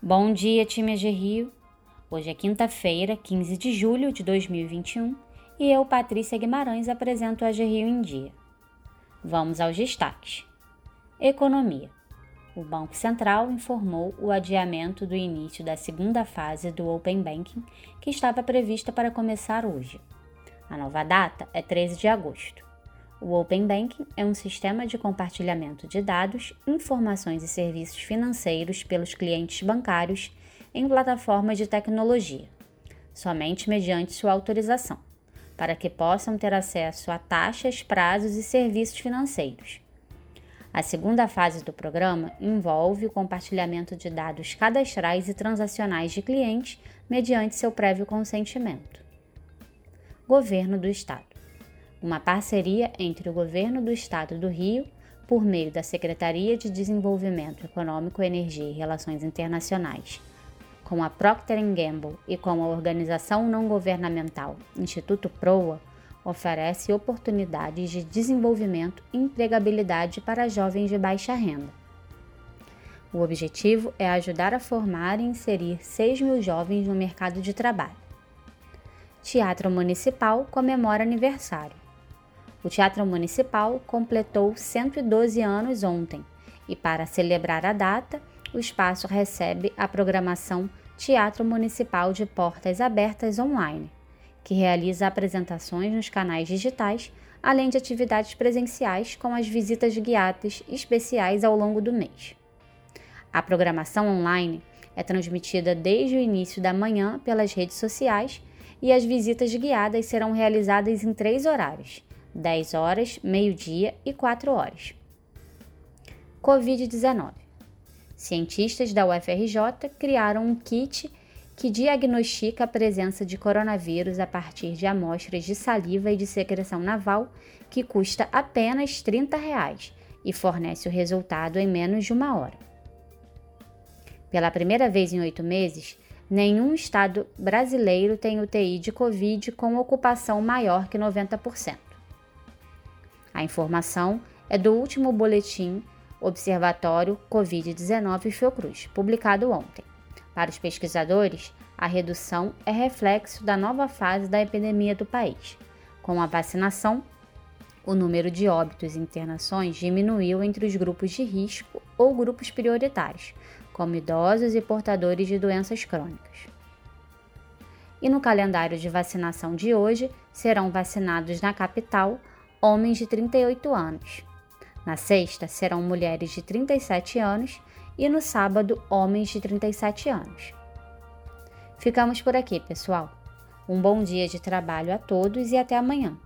Bom dia, time AG Rio. Hoje é quinta-feira, 15 de julho de 2021 e eu, Patrícia Guimarães, apresento a Rio em Dia. Vamos aos destaques. Economia. O Banco Central informou o adiamento do início da segunda fase do Open Banking, que estava prevista para começar hoje. A nova data é 13 de agosto. O Open Banking é um sistema de compartilhamento de dados, informações e serviços financeiros pelos clientes bancários em plataformas de tecnologia, somente mediante sua autorização, para que possam ter acesso a taxas, prazos e serviços financeiros. A segunda fase do programa envolve o compartilhamento de dados cadastrais e transacionais de clientes mediante seu prévio consentimento. Governo do Estado uma parceria entre o Governo do Estado do Rio, por meio da Secretaria de Desenvolvimento Econômico, Energia e Relações Internacionais, com a Procter Gamble e com a organização não governamental Instituto Proa, oferece oportunidades de desenvolvimento e empregabilidade para jovens de baixa renda. O objetivo é ajudar a formar e inserir 6 mil jovens no mercado de trabalho. Teatro Municipal comemora aniversário. O Teatro Municipal completou 112 anos ontem e, para celebrar a data, o espaço recebe a programação Teatro Municipal de Portas Abertas Online, que realiza apresentações nos canais digitais, além de atividades presenciais com as visitas guiadas especiais ao longo do mês. A programação online é transmitida desde o início da manhã pelas redes sociais e as visitas guiadas serão realizadas em três horários: 10 horas, meio-dia e 4 horas. Covid-19. Cientistas da UFRJ criaram um kit que diagnostica a presença de coronavírus a partir de amostras de saliva e de secreção naval, que custa apenas 30 reais e fornece o resultado em menos de uma hora. Pela primeira vez em oito meses, nenhum estado brasileiro tem UTI de Covid com ocupação maior que 90%. A informação é do último boletim Observatório Covid-19 Fiocruz, publicado ontem. Para os pesquisadores, a redução é reflexo da nova fase da epidemia do país. Com a vacinação, o número de óbitos e internações diminuiu entre os grupos de risco ou grupos prioritários, como idosos e portadores de doenças crônicas. E no calendário de vacinação de hoje, serão vacinados na capital homens de 38 anos. Na sexta, serão mulheres de 37 anos e no sábado, homens de 37 anos. Ficamos por aqui, pessoal. Um bom dia de trabalho a todos e até amanhã.